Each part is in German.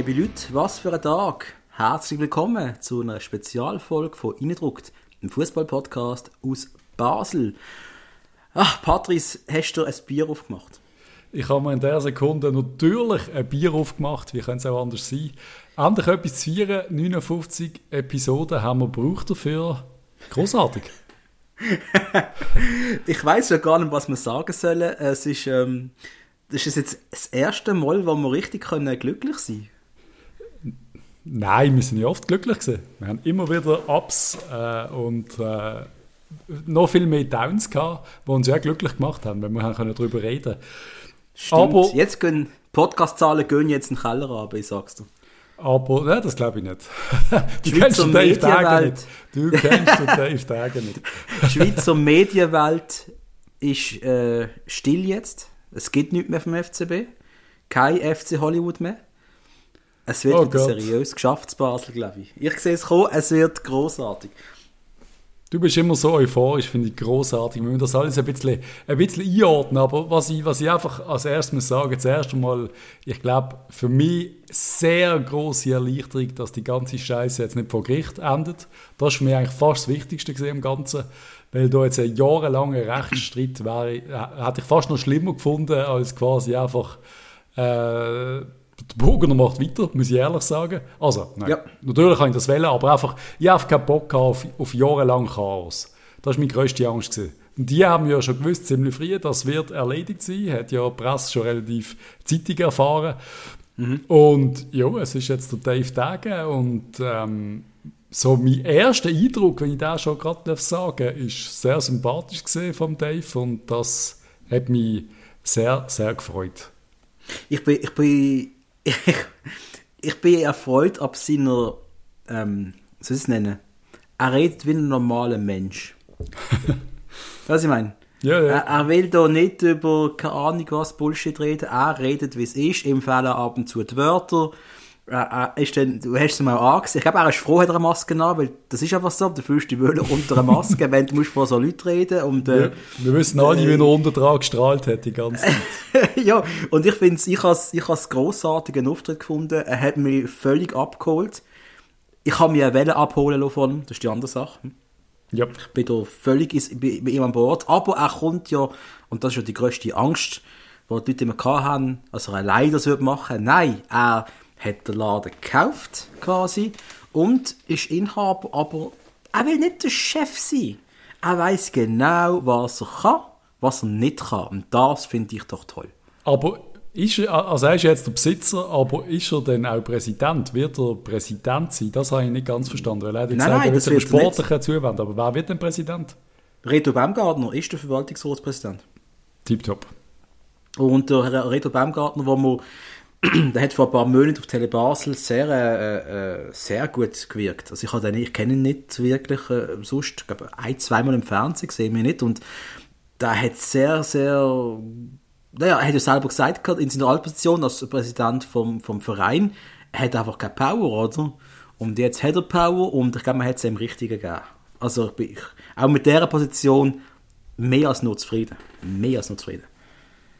Liebe Leute, was für ein Tag! Herzlich willkommen zu einer Spezialfolge von Innendruckt, einem Fußball-Podcast aus Basel. Ach, Patrice, hast du ein Bier aufgemacht? Ich habe mir in der Sekunde natürlich ein Bier aufgemacht, wie könnte es auch anders sein. Endlich etwas zu feiern, 59 Episoden haben wir gebraucht dafür. Großartig. ich weiß ja gar nicht, was wir sagen sollen. Es ist, ähm, das ist jetzt das erste Mal, wo wir richtig können glücklich sein können. Nein, wir sind ja oft glücklich gewesen. Wir haben immer wieder Ups äh, und äh, noch viel mehr Downs gehabt, die uns ja glücklich gemacht haben, wenn wir haben darüber reden Stimmt. Aber jetzt gehen Podcast-Zahlen gehen jetzt in den Keller runter, ich sag's dir. Aber ne, das glaube ich nicht. du kennst den Dave Dagen nicht. Du kennst den Dave Dagen nicht. Die Schweizer Medienwelt ist äh, still jetzt. Es gibt nichts mehr vom FCB. Kein FC Hollywood mehr. Es wird oh wieder Gott. seriös geschafft, Basel, glaube ich. Ich sehe es kommen, es wird großartig. Du bist immer so euphorisch, finde ich großartig. Wir müssen das alles ein bisschen, ein bisschen einordnen. Aber was ich, was ich einfach als erstes sagen, zuerst einmal, ich glaube, für mich sehr große Erleichterung, dass die ganze Scheiße jetzt nicht vor Gericht endet. Das ist für mich eigentlich fast das Wichtigste im Ganzen. Weil da jetzt ein jahrelanger Rechtsstreit wäre, äh, hätte ich fast noch schlimmer gefunden, als quasi einfach äh, der Burgener macht weiter, muss ich ehrlich sagen. Also, nein, ja. natürlich kann ich das wählen, aber einfach, ich habe keinen Bock auf, auf jahrelang Chaos. Das war meine grösste Angst. Gewesen. Und die haben ja schon gewusst, ziemlich früh, das wird erledigt sein. Hat ja die Presse schon relativ zeitig erfahren. Mhm. Und ja, es ist jetzt der Dave Degen und ähm, so mein erster Eindruck, wenn ich das schon gerade sagen ist sehr sympathisch gesehen vom Dave und das hat mich sehr, sehr gefreut. Ich bin, ich bin ich, ich bin erfreut ab seiner, ähm, soll ich es nennen? Er redet wie ein normaler Mensch. was ich meine? Ja, ja. Er, er, will da nicht über, keine Ahnung was, Bullshit reden. Er redet, wie es ist, ihm fehlen ab und zu die Wörter äh, äh, ist dann, du hast es mal angesehen. Ich glaube, er ist froh, hat er eine Maske an, weil das ist einfach so, du fühlst dich wohl unter einer Maske, wenn du musst vor so Leuten reden und, äh, ja, Wir wissen alle, äh, wie er unter dran gestrahlt hat, die ganze Zeit. ja, und ich finde ich habe ich es grossartigen Auftritt gefunden. Er hat mich völlig abgeholt. Ich habe mir eine Welle abholen lassen, das ist die andere Sache. Ja. Ich bin da völlig bei ihm an Bord. Aber er kommt ja, und das ist ja die grösste Angst, die die Leute immer hatten, dass er allein das machen würde. Nein, er hat den Laden gekauft, quasi, und ist Inhaber, aber er will nicht der Chef sein. Er weiß genau, was er kann, was er nicht kann. Und das finde ich doch toll. Aber ist er, also er ist jetzt der Besitzer, aber ist er denn auch Präsident? Wird er Präsident sein? Das habe ich nicht ganz verstanden. Weil er hat nein, gesagt, nein, er wird sich sportlichen zuwenden. Aber wer wird denn Präsident? Reto Baumgartner ist der Verwaltungsratspräsident. Tipptopp. Und der Reto Baumgartner, wo man der hat vor ein paar Monaten auf Tele Basel sehr, äh, äh, sehr gut gewirkt. Also ich, den, ich kenne ihn nicht wirklich, äh, sonst, ich glaube, ein, zweimal im Fernsehen gesehen wir nicht und der hat sehr, sehr, naja, er hat ja selber gesagt, in seiner Altposition als Präsident vom, vom Verein, er hat einfach keine Power, oder? Und jetzt hat er Power und ich glaube, man hat es ihm Richtigen gegeben. Also ich bin auch mit dieser Position mehr als nur zufrieden. Mehr als nur zufrieden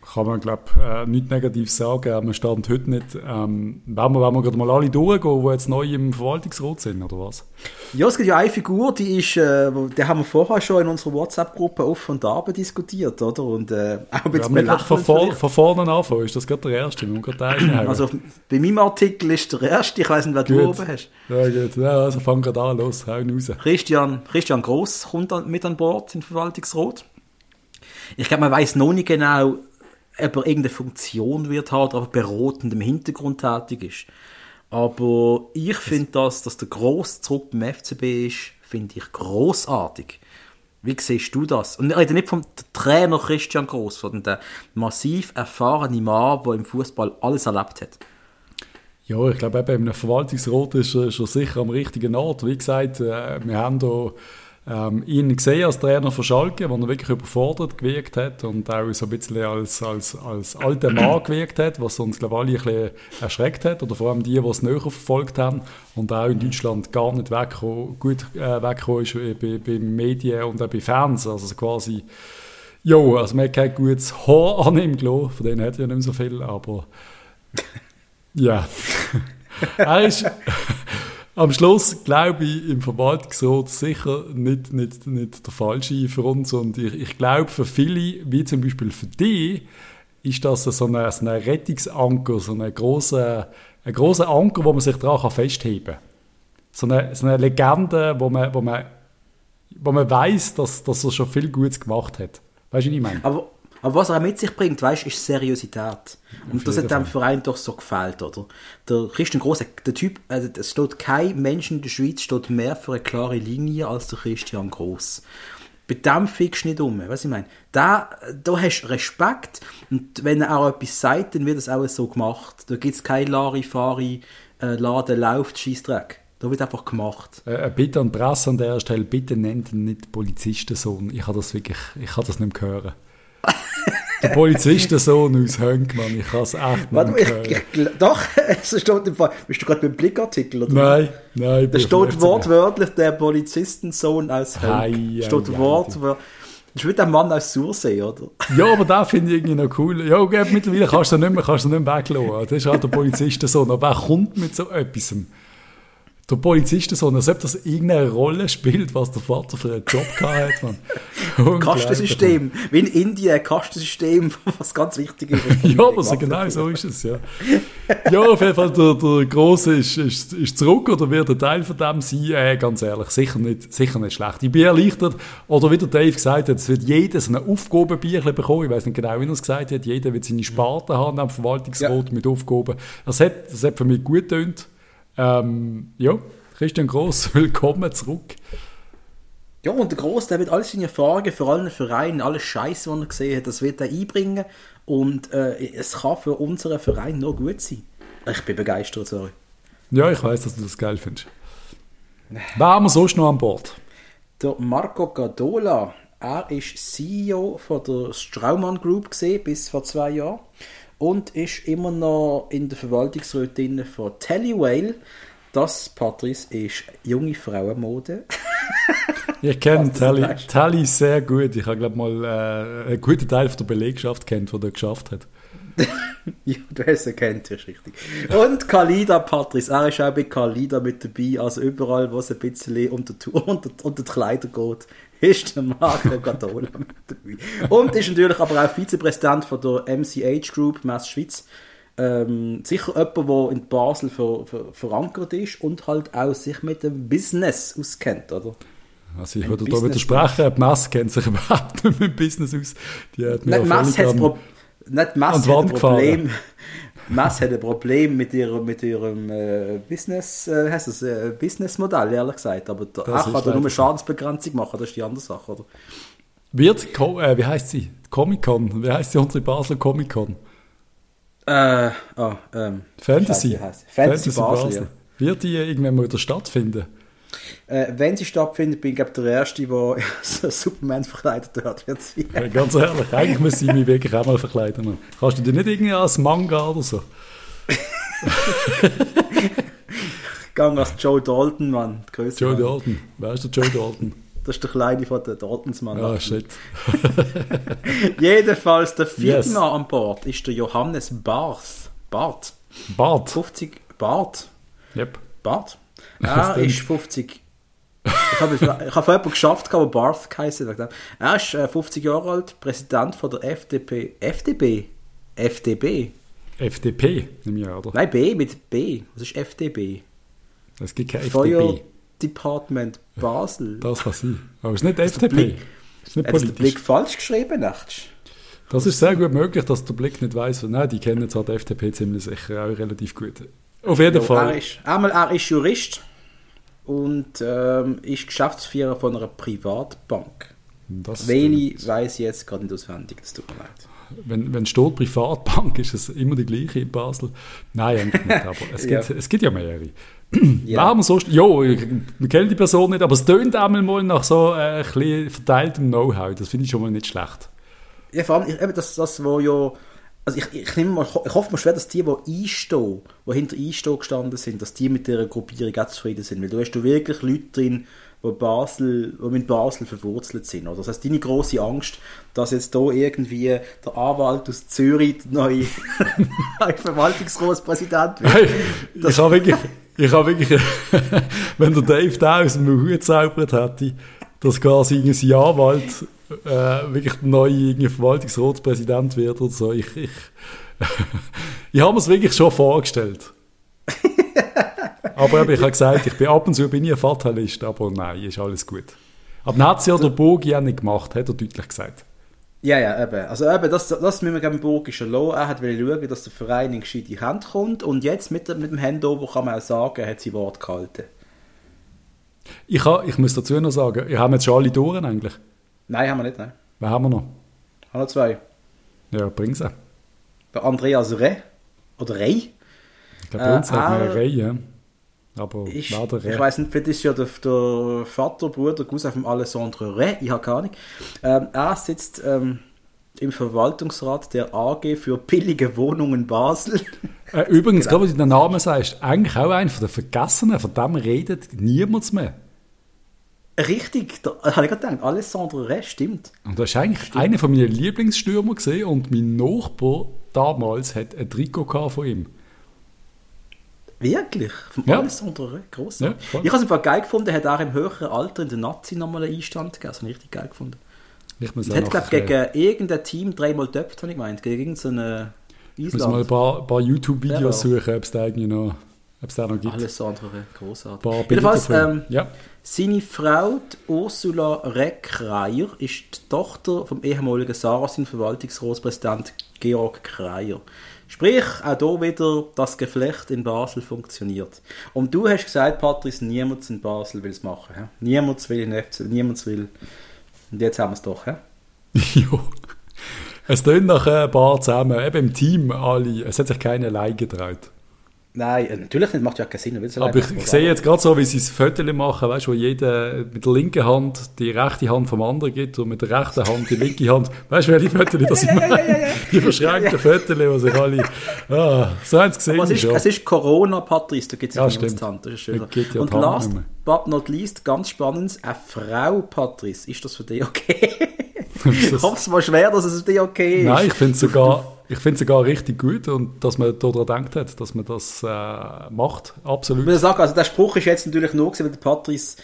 kann man, glaube äh, nichts Negatives sagen. Am Stand heute nicht. Ähm, wollen, wir, wollen wir gerade mal alle durchgehen, die jetzt neu im Verwaltungsrat sind, oder was? Ja, es gibt ja eine Figur, die ist, äh, die haben wir vorher schon in unserer WhatsApp-Gruppe offen und ab diskutiert, oder? Und äh, auch bisschen ja, von, vor, von vorne anfangen, ist das gerade der erste? Wir gerade also bei meinem Artikel ist der erste, ich weiß nicht, wer du oben hast. Ja, gut. Ja, also fang gerade an, los, hau raus. Christian, Christian Gross kommt mit an Bord im Verwaltungsrat. Ich glaube, man weiß noch nicht genau, ob er irgendeine Funktion wird haben, aber beratend im Hintergrund tätig ist. Aber ich finde das, dass der Gross zurück beim FCB ist, finde ich großartig. Wie siehst du das? Und ich rede nicht vom Trainer Christian Gross, sondern der massiv erfahrene Mann, der im Fußball alles erlebt hat. Ja, ich glaube, eben im Verwaltungsrat ist er, ist er sicher am richtigen Ort. Wie gesagt, äh, wir haben hier ähm, ihn gesehen als Trainer von Schalke, wo er wirklich überfordert gewirkt hat und auch so ein bisschen als, als, als alter Mann gewirkt hat, was uns, glaube ich, alle ein bisschen erschreckt hat, oder vor allem die, die es näher verfolgt haben und auch in Deutschland gar nicht weggekommen, gut äh, weggekommen ist bei, bei Medien und auch bei Fans, also quasi ja, also man hat kein gutes Haar an ihm gelassen, von denen hat er ja nicht mehr so viel, aber ja. er ist am Schluss, glaube ich, im Verwaltungsrat sicher nicht, nicht, nicht der falsche für uns. Und ich, ich glaube, für viele, wie zum Beispiel für dich, ist das so ein, so ein Rettungsanker, so ein großer, ein großer Anker, wo man sich daran festheben kann. So eine, so eine Legende, wo man, wo man, wo man weiß, dass, dass er schon viel Gutes gemacht hat. Weißt du, was ich meine? Aber, aber was er mit sich bringt, weißt, ist Seriosität. Und das hat dem Verein doch so gefällt, oder? Der Christian Gross, der Typ, also es steht kein Mensch in der Schweiz steht mehr für eine klare Linie als der Christian Gross. Bei dem fickst du nicht um, was ich meine. Da, da hast du Respekt und wenn er auch etwas sagt, dann wird das auch so gemacht. Da gibt es kein Larifari, äh, Laden läuft, Scheissdreck. Da wird einfach gemacht. Äh, äh, bitte an die Presse an der Stelle, bitte nennt ihn nicht Polizistensohn. Ich kann das wirklich, ich kann das nicht mehr hören. Der Polizistensohn aus Hönkmann, ich kann es echt nicht Warte, mehr ich, ich, doch, es steht im Fall, bist du gerade beim Blickartikel, oder? Nein, nein. Da steht wortwörtlich der Polizistensohn aus Hönk. Ei, ei, steht wortwörtlich. Das ist wie der Mann aus Sursee, oder? Ja, aber den finde ich irgendwie noch cool. Ja, okay, mittlerweile kannst du nicht mehr, kannst du nicht mehr weglassen. Das ist halt der Polizistensohn. Aber er kommt mit so etwas. Der Polizistensohn, als ob das irgendeine Rolle spielt, was der Vater für einen Job gehabt hat. Kastensystem. Wie in Indien ein Kastensystem, was ganz wichtig ist. Ja, aber so genau so ist es, ja. Ja, auf jeden Fall, der, der Grosse ist, ist, ist zurück oder wird ein Teil von dem sein. Äh, ganz ehrlich, sicher nicht, sicher nicht schlecht. Ich bin erleichtert. Oder wie der Dave gesagt hat, es wird jeder so eine Aufgabenbüchlein bekommen. Ich weiß nicht genau, wie er es gesagt hat. Jeder wird seine Sparte haben am Verwaltungsrat Ja. mit Aufgaben. Das hat, das hat für mich gut getönt. Ähm, ja, Christian Gross, willkommen zurück. Ja, und der Gross, der wird alle seine Erfahrungen für alle Vereine, alle Scheiße, die er gesehen hat, das wird er einbringen. Und äh, es kann für unseren Verein nur gut sein. Ich bin begeistert, sorry. Ja, ich weiß, dass du das geil findest. Wer haben wir sonst noch an Bord? Der Marco Gadola, er ist CEO von der Straumann Group gesehen bis vor zwei Jahren und ist immer noch in der Verwaltungsrätin von Tellywhale. Das, Patrice, ist junge Frauenmode. Ich kenne du Tally. Tally sehr gut. Ich habe, glaube mal äh, einen guten Teil von der Belegschaft kennt, der geschafft hat. ja, du hast ihn kennt, ist richtig. Und Kalida, Patrice, er ist auch bei Kalida mit dabei. Also überall, wo es ein bisschen unter, unter, unter die Kleider geht, ist der Marco Gadola mit dabei. Und ist natürlich aber auch Vizepräsident von der MCH Group, Mess Schweiz. Ähm, sicher jemand, der in Basel ver, ver, verankert ist und halt auch sich mit dem Business auskennt, oder? Also ich würde da widersprechen, die Messe kennt sich überhaupt nicht mit dem Business aus. Die hat mir Mess völlig hat am- Pro nicht die hat. Problem. Mess hat ein Problem mit ihrem, mit ihrem äh, Business, äh, heißt das, äh, Businessmodell, ehrlich gesagt. Aber da, Das er ist kann da nur so. Schadensbegrenzung machen, das ist die andere Sache, oder? Wird, Co- äh, wie heißt sie? Comic-Con. Wie heißt die unsere Basler Comic-Con? Äh, ah, ähm, Fantasy. Sie? Fantasy, Basel, Wird die irgendwann mal wieder stattfinden? Äh, Wenn sie stattfindet, bin ich glaube der Erste, der so Superman verkleidet dort wird. Ja, ganz ehrlich, eigentlich müsste ich mich wirklich auch mal verkleiden. Kannst du dich nicht irgendwie als Manga oder so? Gang als Joe Dalton, Mann. der grösste Joe Mann. Dalton. Wer ist der Joe Dalton? Das ist der Kleine von den Daltons, Mann. Ah, shit. Jedenfalls, der vierte Yes. Mann an Bord ist der Johannes Barth. Barth. Bart. 50 Bart. Yep. Bart. Er ist 50. Ich habe, von jemandem geschafft, aber Barth geheißen. hat. Er ist äh, 50 Jahre alt, Präsident von der FDP. FDP? FDB? FDP, nehme ich an, oder? Nein, B mit B. Was ist FDB? Es gibt keine Feuer FDP. Department Basel. Das kann sein. Aber es ist nicht der FDP. Blick. Ist nicht Hat das der politisch. Blick falsch geschrieben, nachts? Das ist sehr gut möglich, dass der Blick nicht weiß. Nein, die kennen zwar die FDP ziemlich sicher auch relativ gut. Auf jeden Ja, Fall. Er ist, einmal, er ist Jurist und ähm, ist Geschäftsführer von einer Privatbank. Das Welche weiß ich jetzt gerade nicht auswendig, das tut mir leid. wenn, wenn steht Privatbank, ist es immer die gleiche in Basel. Nein, eigentlich nicht, aber es gibt Ja. es gibt ja mehrere. Ja. Warum sonst? Jo, wir kennen die Person nicht, aber es tönt einmal mal nach so äh, ein bisschen verteiltem Know-how. Das finde ich schon mal nicht schlecht. Ja, vor allem, eben das, das, wo ja, also ich, ich, nehme mal, ich hoffe mal schwer, dass die, die einstehen, die hinter einstehen gestanden sind, dass die mit dieser Gruppierung auch zufrieden sind. Weil du hast du wirklich Leute drin, wo Basel, wo mit Basel verwurzelt sind. Oder? Das heißt, deine große Angst, dass jetzt da irgendwie der Anwalt aus Zürich der neue Verwaltungsratspräsident wird. Hey, ich habe wirklich, ich habe wirklich, wenn der Dave da aus dem Hut zaubert hätte, dass quasi ein Anwalt äh, wirklich der neue Verwaltungsratspräsident wird oder so, ich, ich, ich habe mir es wirklich schon vorgestellt. aber eben, ich habe gesagt, ich bin ab und zu bin ich ein Fatalist, aber nein, ist alles gut. Aber dann hat es ja der Bogi auch nicht gemacht, hat er deutlich gesagt. Ja, ja, eben. Also eben, das, das müssen wir dem Burg schon lassen. Er hat schauen, dass der Verein in gescheite Hand kommt und jetzt mit, mit dem Handover kann man auch sagen, er hat sein Wort gehalten. Ich, ha, ich muss dazu noch sagen, wir haben jetzt schon alle Touren eigentlich. Nein, haben wir nicht, nein. Wer haben wir noch? Haben wir zwei. Ja, bring sie. Der Andreas Reh. Oder Rey. Ich glaube, bei uns Äh, hat man eine Reihe. Aber Ich, wer der ich weiß nicht, vielleicht ist ja der, der Vater, Bruder, Cousin von Alessandro Reh, ich habe keine Ahnung. Ähm, er sitzt ähm, im Verwaltungsrat der AG für billige Wohnungen Basel. Äh, übrigens, Genau. gerade wenn du den Namen sagst, eigentlich auch einer von den Vergessenen, von dem redet niemand mehr. Richtig, da habe ich gerade gedacht, Alessandro Reh, stimmt. Und das ist eigentlich einer von meinen Lieblingsstürmer gesehen und mein Nachbar damals hat ein Trikot von ihm. Wirklich? Vom Ja. Alessandro Reh, gross. Ja, voll. ich habe es einfach geil gefunden, hat auch im höheren Alter in der Nazi nochmal einen Einstand gegeben. Das habe ich richtig geil gefunden. Ich muss Er hat, glaube äh, gegen irgendein Team dreimal töpft, habe ich gemeint. Gegen irgendeine ich muss mal ein Island. paar, paar YouTube-Videos Ja. suchen, ob es da irgendwie noch, ob es da noch gibt. Ein paar Bilder Jedenfalls, ähm, ja. Seine Frau, Ursula Reckreier, ist die Tochter vom ehemaligen Sarasin-Verwaltungsratspräsident Georg Kreier. Sprich, auch hier wieder, das Geflecht in Basel funktioniert. Und du hast gesagt, Patrice, niemand in Basel will es machen. He? Niemand will in FC, niemand will. Und jetzt haben wir es doch. Ja. Es tönt nach ein paar zusammen, eben im Team alle. Es hat sich keiner allein getraut. Nein, äh, natürlich nicht, macht ja keinen Sinn. Aber ich, ich sehe jetzt gerade so, wie sie das Foto machen, weißt du, wo jeder mit der linken Hand die rechte Hand vom anderen gibt und mit der rechten Hand die linke Hand. Weißt du, welche Fotos das meine? Die verschränkten Fotos, wo sich alle. Ah, so haben sie gesehen. Es ist, schon. es ist Corona, Patrice, da gibt es Ja, die Hand. Das ist schön. Ja Und die last but not least, ganz spannend, eine Frau, Patrice. Ist das für dich okay? Ich hoffe es mal schwer, dass es für dich okay ist. Nein, ich finde es sogar, ich find's sogar richtig gut und dass man daran gedacht hat, dass man das äh, macht. Absolut. Ich muss sagen, also der Spruch ist jetzt natürlich nur gewesen, weil der Patrice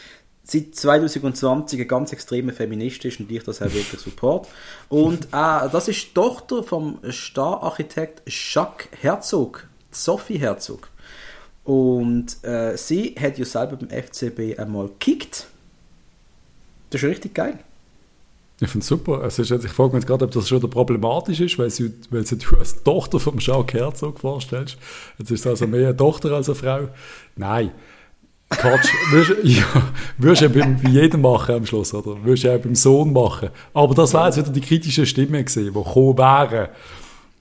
seit 2020 ein ganz extremer Feminist ist und ich das auch wirklich support. Und äh, das ist die Tochter vom Stararchitekt Jacques Herzog, Sophie Herzog. Und äh, sie hat ja selber beim FCB einmal gekickt. Das ist richtig geil. Ich finde es super. Jetzt- ich frage mich gerade, ob das schon problematisch ist, weil sie, weil sie du als Tochter vom Jacques Herzog vorstellst. Jetzt ist es also mehr eine Tochter als eine Frau. Nein. Quatsch. Würdest, ja, würdest du ja bei, jedem machen am Schluss, oder? Würdest du ja auch beim Sohn machen. Aber das wäre jetzt wieder die kritische Stimme gewesen, die gekommen wären.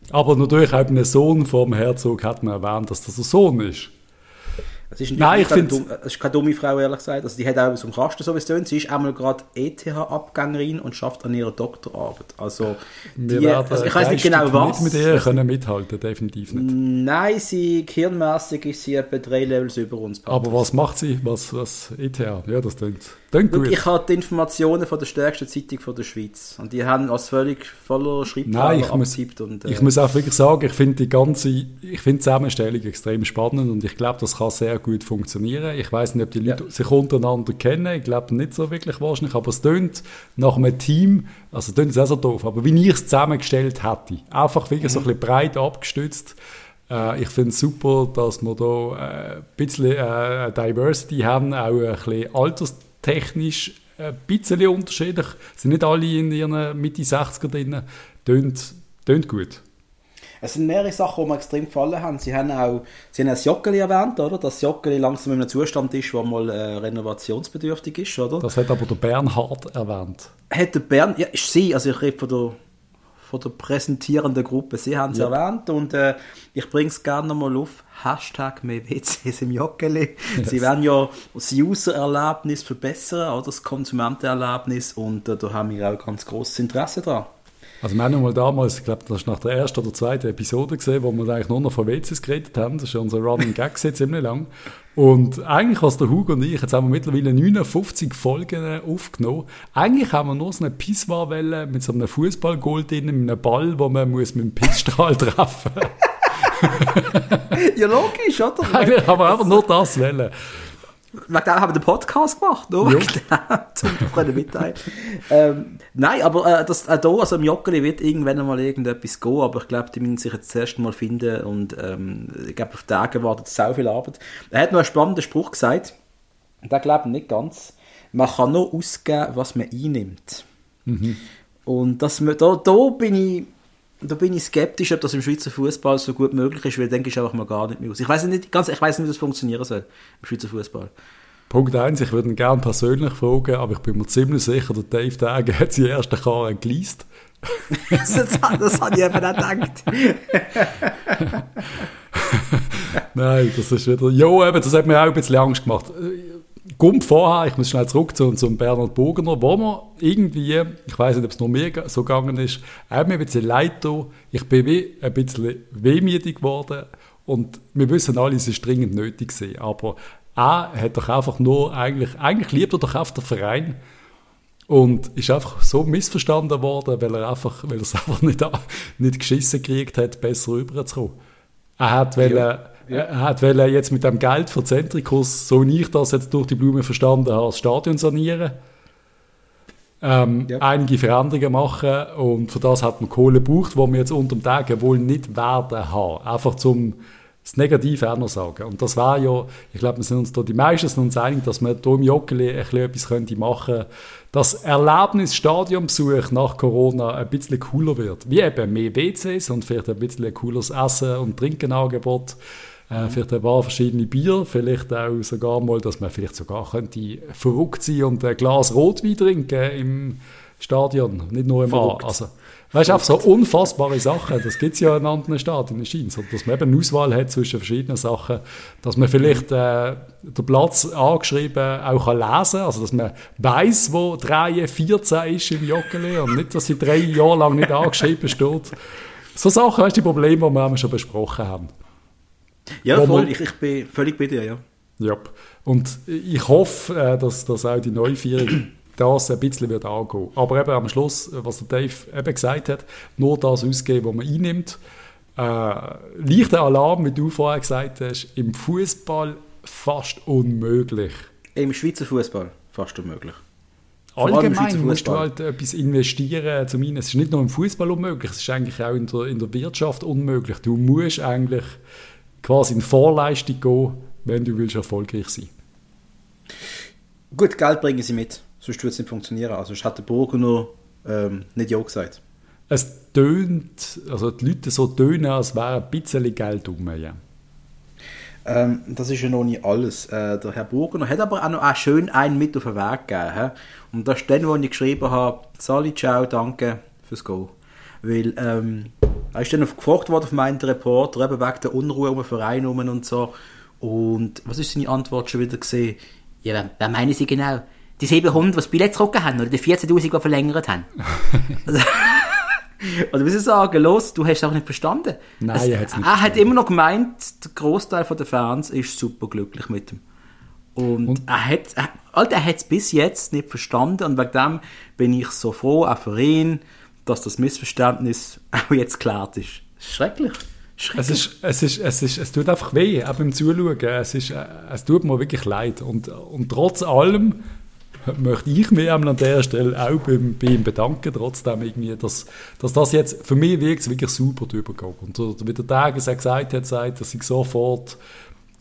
Aber natürlich auch einem Sohn vom Herzog hat man erwähnt, dass das ein Sohn ist. Es ist, Nein, ich dumm, es ist keine dumme Frau, ehrlich gesagt. Also die hat auch so einen Kasten, so wie es tönt. Sie ist einmal gerade ETH-Abgängerin und schafft an ihrer Doktorarbeit. Also, Wir die, also ich weiß nicht genau was. nicht mit ihr können mithalten, definitiv nicht. Nein, sie, gehirnmässig ist sie etwa drei Levels über uns. Aber was macht sie? Was, was ETH? Ja, das Schau, gut. Ich habe die Informationen von der stärksten Zeitung von der Schweiz. Und die haben als völlig voller abgetippt und, äh, ich muss auch wirklich sagen, ich finde die ganze, ich finde die Zusammenstellung extrem spannend und ich glaube, das kann sehr gut funktionieren. Ich weiß nicht, ob die Leute Ja. sich untereinander kennen. Ich glaube nicht so wirklich wahrscheinlich, aber es tönt nach einem Team, also es tönt jetzt auch so doof, aber wie ich es zusammengestellt hätte, einfach wirklich so ein bisschen breit abgestützt. Äh, ich finde es super, dass wir da äh, ein bisschen äh, Diversity haben, auch ein bisschen alterstechnisch ein bisschen unterschiedlich. Sind nicht alle in ihren Mitte 60er drin. Tönt, tönt gut. Es sind mehrere Sachen, die mir extrem gefallen haben. Sie haben auch sie haben das Joggeli erwähnt, oder? Dass Joggeli langsam in einem Zustand ist, wo mal äh, renovationsbedürftig ist, oder? Das hat aber der Bernhard erwähnt. Hat der Bern, ja, ist sie, also ich rede von der, von der präsentierenden Gruppe, sie haben es Ja. erwähnt und äh, ich bringe es gerne nochmal auf, Hashtag mehr WCs im Joggeli. Sie werden ja das User-Erlebnis verbessern, oder das Konsumentenerlebnis und äh, da haben wir auch ganz großes Interesse dran. Also wir haben mal damals, ich glaube, das ist nach der ersten oder zweiten Episode gesehen, wo wir eigentlich nur noch von WCs geredet haben. Das ist unser Running Gag ziemlich lang. Und eigentlich, was der Hugo und ich, jetzt haben wir mittlerweile 59 Folgen aufgenommen. Eigentlich haben wir nur so eine Pisswarwelle mit so einem Fußballgoal drin, mit einem Ball, wo man muss mit dem Pissstrahl treffen ja, logisch, oder? Eigentlich haben wir einfach nur das wollen. Wegen dem haben wir den Podcast gemacht, nur wegen dem, um mitteilen ähm, Nein, aber äh, das, äh, da, also im Joggeli wird irgendwann mal irgendetwas gehen, aber ich glaube, die müssen sich jetzt zuerst mal finden und ähm, ich glaube, auf Tage wartet so viel Arbeit. Er hat noch einen spannenden Spruch gesagt, der glaube ich nicht ganz. Man kann nur ausgeben, was man einnimmt. Mhm. Und das, da, da bin ich da bin ich skeptisch, ob das im Schweizer Fußball so gut möglich ist, weil denke ich einfach mal gar nicht mehr aus. Ich weiß nicht, ganz, ich weiß nicht, wie das funktionieren soll im Schweizer Fußball. Punkt 1, ich würde ihn gerne persönlich fragen, aber ich bin mir ziemlich sicher, der Dave Dage hat seine erste Karre geleast. das, das habe ich eben auch gedacht. Nein, das ist wieder. Ja, eben, das hat mir auch ein bisschen Angst gemacht. Kommt vorher, ich muss schnell zurück zu, zu Bernhard Burgener, wo man irgendwie, ich weiß nicht, ob es nur mir so gegangen ist, auch mir ein bisschen leid Ich bin wie ein bisschen wehmütig geworden und wir wissen alle, es ist dringend nötig gewesen, aber er hat doch einfach nur, eigentlich, eigentlich liebt er doch auf den Verein und ist einfach so missverstanden worden, weil er einfach, weil er es einfach nicht, nicht geschissen gekriegt hat, besser rüberzukommen. Er hat ja. wollen, er hat jetzt mit dem Geld für Zentrikus, so wie ich das jetzt durch die Blume verstanden habe, das Stadion sanieren. Ähm, ja. einige Veränderungen machen und für das hat man Kohle gebraucht, wo wir jetzt unter dem Tag wohl nicht werden haben. Einfach zum das Negative auch noch sagen. Und das war ja, ich glaube, wir sind uns da die meisten sind uns einig, dass man hier im Joggeli etwas könnte machen dass Erlebnis Stadionbesuch nach Corona ein bisschen cooler wird. Wie eben mehr WCs und vielleicht ein bisschen cooles Essen und Trinkenangebot. Äh, vielleicht ein paar verschiedene Bier, vielleicht auch sogar mal, dass man vielleicht sogar könnte verrückt sein und ein Glas Rotwein trinken im Stadion, nicht nur im A. Also, weißt du, so unfassbare Sachen, das gibt es ja in anderen Stadien, scheint so, dass man eben eine Auswahl hat zwischen verschiedenen Sachen, dass man vielleicht äh, den Platz angeschrieben auch kann lesen also dass man weiß, wo 3, 14 ist im Joggeli und nicht, dass sie drei Jahre lang nicht angeschrieben steht. So Sachen, weißt du, die Probleme, die wir schon besprochen haben. Ja, voll, ich, ich bin völlig bei dir, ja. Ja, und ich hoffe, äh, dass, dass auch die Neuführung das ein bisschen wird angehen. Aber eben am Schluss, was der Dave eben gesagt hat, nur das ausgeben, was man einnimmt. Äh, leichter Alarm, wie du vorher gesagt hast, im Fußball fast unmöglich. Im Schweizer Fußball fast unmöglich. Allgemein musst du halt etwas investieren. Zum einen, es ist nicht nur im Fußball unmöglich, es ist eigentlich auch in der, in der Wirtschaft unmöglich. Du musst eigentlich quasi in Vorleistung gehen, wenn du willst erfolgreich sein Gut, Geld bringen sie mit, sonst würde es nicht funktionieren. Also hat der Burger nur ähm, nicht Ja gesagt. Es tönt, also die Leute so tönen, als wäre ein bisschen Geld um. Ja. Ähm, das ist ja noch nicht alles. Äh, der Herr Burgener hat aber auch noch auch schön einen mit auf den Weg gegeben. He? Und das ist dann, wo ich geschrieben habe, Sali, ciao, danke fürs Go. Weil ähm, er ist dann gefragt worden auf meinen Reporter, eben wegen der Unruhe um den Verein herum und so. Und was ist seine Antwort schon wieder gesehen? Ja, wer meinen Sie genau? Die 700, die das Billett zurückgegeben haben, oder die 14'000, die verlängert haben? also, also, wie Sie sagen, los, du hast es auch nicht verstanden. Nein, es, er, nicht er hat immer noch gemeint, der Großteil der Fans ist super glücklich mit ihm. Und, und? er hat, er, Alter, er hat es bis jetzt nicht verstanden und wegen dem bin ich so froh, auch für ihn, dass das Missverständnis auch jetzt geklärt ist. Schrecklich. Es, ist, es, ist, es, ist, es tut einfach weh, auch beim Zuschauen. Es, ist, es tut mir wirklich leid. Und, und trotz allem möchte ich mich an der Stelle auch bei, bei ihm bedanken, trotzdem irgendwie, dass, dass das jetzt für mich wirklich, wirklich super drüber geht. Und wie der Tag es gesagt hat, sagt, dass ich sofort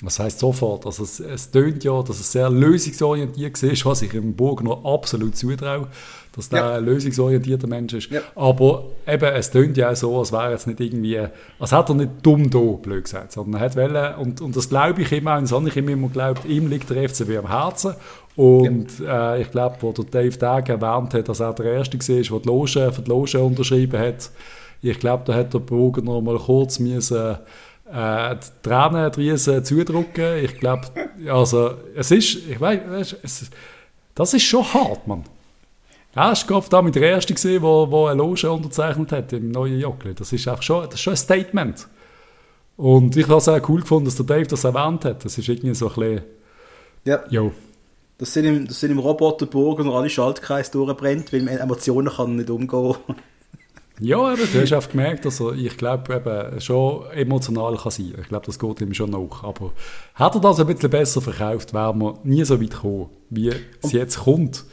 was heißt sofort? Also es, es tönt ja, dass es sehr lösungsorientiert ist, was ich im Burg noch absolut zutraue, dass der ja. ein lösungsorientierter Mensch ist. Ja. Aber eben, es tönt ja auch so, als wäre jetzt nicht irgendwie, als hätte er nicht dumm da, blöd gesagt, sondern er hat wollen, und, und das glaube ich immer, und das habe ich immer geglaubt, ihm liegt der FCB am Herzen. Und ja. äh, ich glaube, wo der Dave Tag erwähnt hat, dass er der Erste war, der die Loge, für die Loge unterschrieben hat, ich glaube, da hat der Burger noch mal kurz müssen äh, die Tränendrüsen zudrücken. Ich glaube, also es ist, ich weiß, es, das ist schon hart, Mann. Ja, ich glaube, da mit der Erste gesehen, wo, wo eine Loge unterzeichnet hat im neuen Jockli. Das ist einfach schon, das ist schon ein Statement. Und ich habe es auch cool gefunden, dass der Dave das erwähnt hat. Das ist irgendwie so ein bisschen, Ja. jo. Das sind im, das sind im Roboterburg und alle Schaltkreise durchbrennt, weil mit Emotionen kann nicht umgehen. Ja, eben, du hast einfach gemerkt, dass er, ich glaube, eben schon emotional kann sein. Ich glaube, das geht ihm schon nach. Aber hat er das ein bisschen besser verkauft, wären wir nie so weit gekommen, wie es jetzt kommt.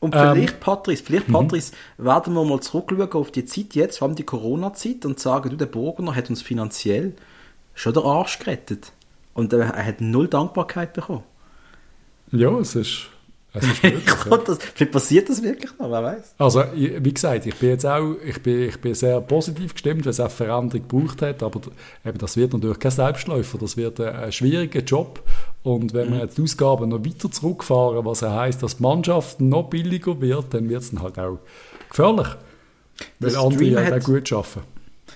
Und Ähm, vielleicht, Patrice, vielleicht, Patrice, werden wir mal zurückschauen auf die Zeit jetzt, vor allem die Corona-Zeit, und sagen, du, der Burgener hat uns finanziell schon den Arsch gerettet. Und er hat null Dankbarkeit bekommen. Ja, es ist, glaub, das, vielleicht passiert das wirklich noch, wer weiß. Also, wie gesagt, ich bin jetzt auch ich bin, ich bin sehr positiv gestimmt, weil es auch Veränderung gebraucht hat, aber eben, das wird natürlich kein Selbstläufer, das wird ein, ein schwieriger Job und wenn wir jetzt die Ausgaben noch weiter zurückfahren, was ja heisst, dass die Mannschaft noch billiger wird, dann wird es dann halt auch gefährlich, weil Das andere Stream ja hat- gut arbeiten.